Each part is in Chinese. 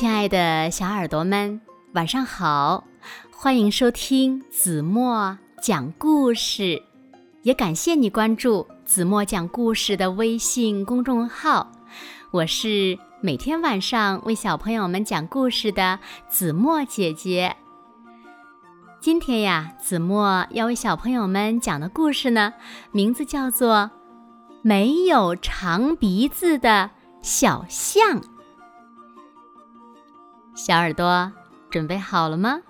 亲爱的小耳朵们，晚上好！欢迎收听子墨讲故事，也感谢你关注子墨讲故事的微信公众号。我是每天晚上为小朋友们讲故事的子墨姐姐。今天呀，子墨要为小朋友们讲的故事呢，名字叫做《没有长鼻子的小象》。小耳朵准备好了吗？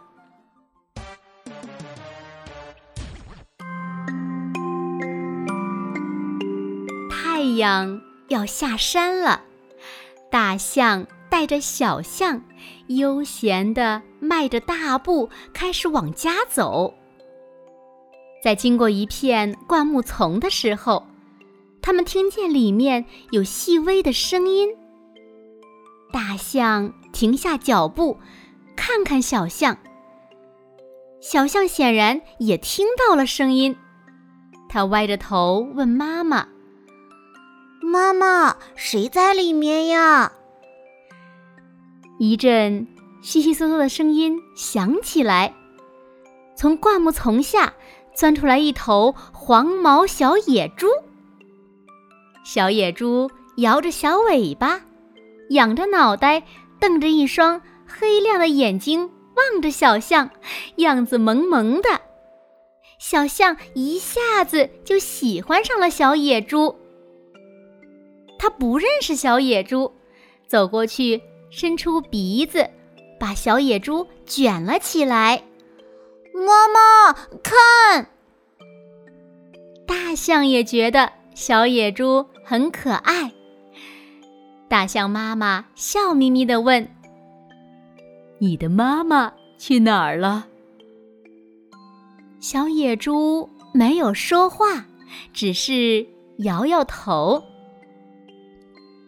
太阳要下山了，大象带着小象，悠闲地迈着大步，开始往家走。在经过一片灌木丛的时候，他们听见里面有细微的声音。大象停下脚步，看看小象。小象显然也听到了声音，它歪着头问妈妈：“妈妈，谁在里面呀？”一阵悉悉嗦嗦的声音响起来，从灌木丛下钻出来一头黄毛小野猪。小野猪摇着小尾巴。仰着脑袋，瞪着一双黑亮的眼睛望着小象，样子萌萌的。小象一下子就喜欢上了小野猪。他不认识小野猪，走过去，伸出鼻子，把小野猪卷了起来。妈妈，看！大象也觉得小野猪很可爱。大象妈妈笑眯眯地问：“你的妈妈去哪儿了？”小野猪没有说话，只是摇摇头。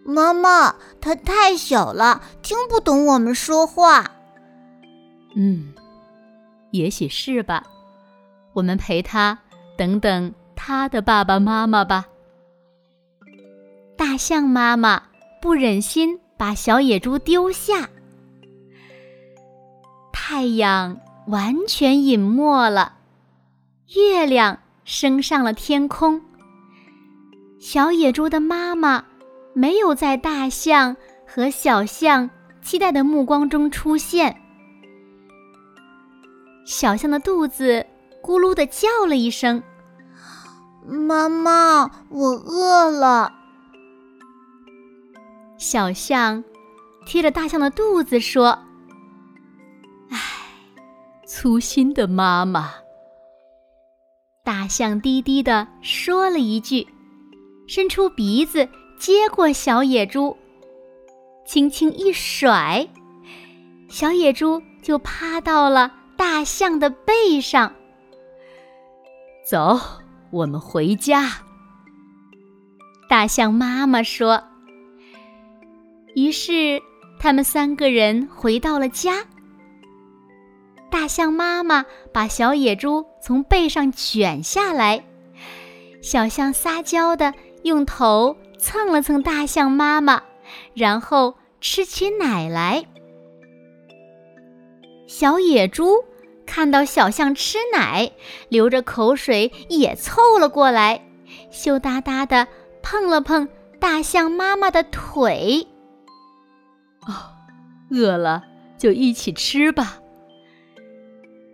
妈妈，它太小了，听不懂我们说话。嗯，也许是吧。我们陪它，等等它的爸爸妈妈吧。大象妈妈。不忍心把小野猪丢下，太阳完全隐没了，月亮升上了天空。小野猪的妈妈没有在大象和小象期待的目光中出现。小象的肚子咕噜的叫了一声：“妈妈，我饿了。”小象贴着大象的肚子说：“唉，粗心的妈妈。”大象低低的说了一句，伸出鼻子接过小野猪，轻轻一甩，小野猪就趴到了大象的背上。走，我们回家。大象妈妈说。于是，他们三个人回到了家。大象妈妈把小野猪从背上卷下来，小象撒娇的用头蹭了蹭大象妈妈，然后吃起奶来。小野猪看到小象吃奶，流着口水也凑了过来，羞答答的碰了碰大象妈妈的腿。哦，饿了就一起吃吧。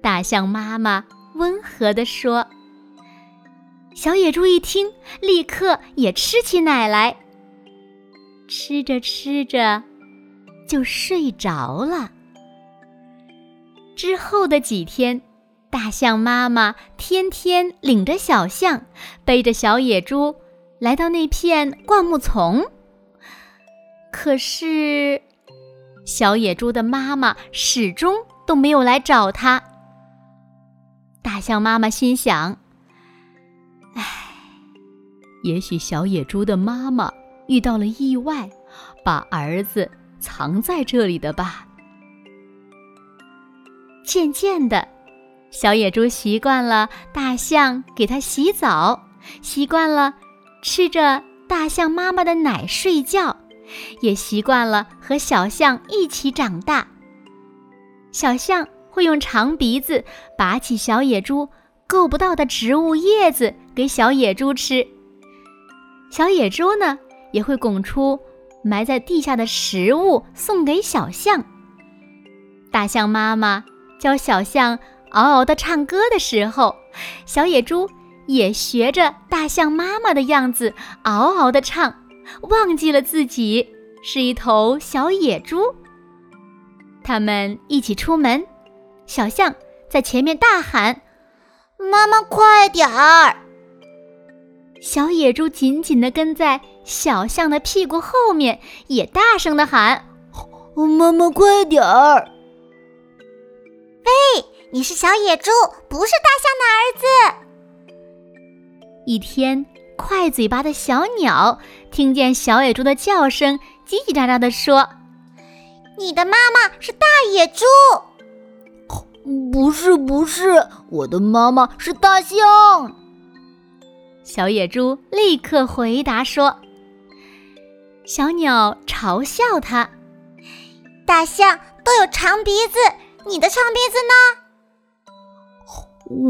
大象妈妈温和地说。小野猪一听，立刻也吃起奶来。吃着吃着，就睡着了。之后的几天，大象妈妈天天领着小象，背着小野猪，来到那片灌木丛。可是。小野猪的妈妈始终都没有来找它。大象妈妈心想：“唉，也许小野猪的妈妈遇到了意外，把儿子藏在这里的吧。”渐渐的，小野猪习惯了大象给它洗澡，习惯了吃着大象妈妈的奶睡觉，也习惯了和小象一起长大。小象会用长鼻子拔起小野猪够不到的植物叶子给小野猪吃，小野猪呢也会拱出埋在地下的食物送给小象。大象妈妈教小象嗷嗷的唱歌的时候，小野猪也学着大象妈妈的样子嗷嗷的唱，忘记了自己是一头小野猪。他们一起出门，小象在前面大喊：“妈妈，快点儿！”小野猪紧紧地跟在小象的屁股后面，也大声地喊：“妈妈，快点儿！”喂，你是小野猪，不是大象的儿子。一天，快嘴巴的小鸟听见小野猪的叫声，叽叽喳喳地说：“你的妈妈是大野猪。”“不是，不是，我的妈妈是大象。”小野猪立刻回答说。小鸟嘲笑它：“大象都有长鼻子。”你的长鼻子呢？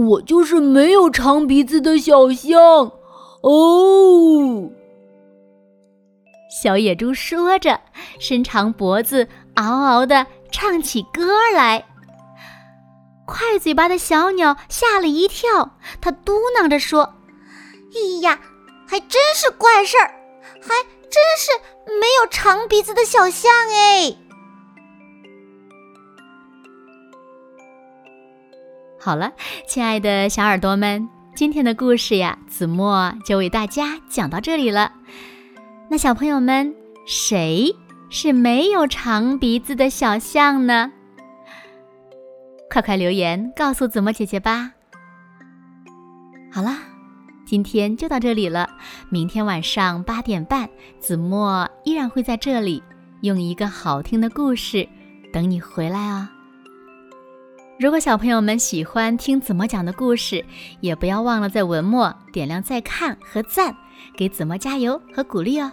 我就是没有长鼻子的小象哦。小野猪说着，伸长脖子，嗷嗷的唱起歌来。快嘴巴的小鸟吓了一跳，它嘟囔着说：“哎呀，还真是怪事儿，还真是没有长鼻子的小象哎。”好了，亲爱的小耳朵们，今天的故事呀，子墨就为大家讲到这里了。那小朋友们，谁是没有长鼻子的小象呢？快快留言告诉子墨姐姐吧。好啦，今天就到这里了。明天晚上八点半，子墨依然会在这里，用一个好听的故事等你回来哦。如果小朋友们喜欢听子墨讲的故事，也不要忘了在文末点亮再看和赞，给子墨加油和鼓励哦。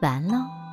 完喽。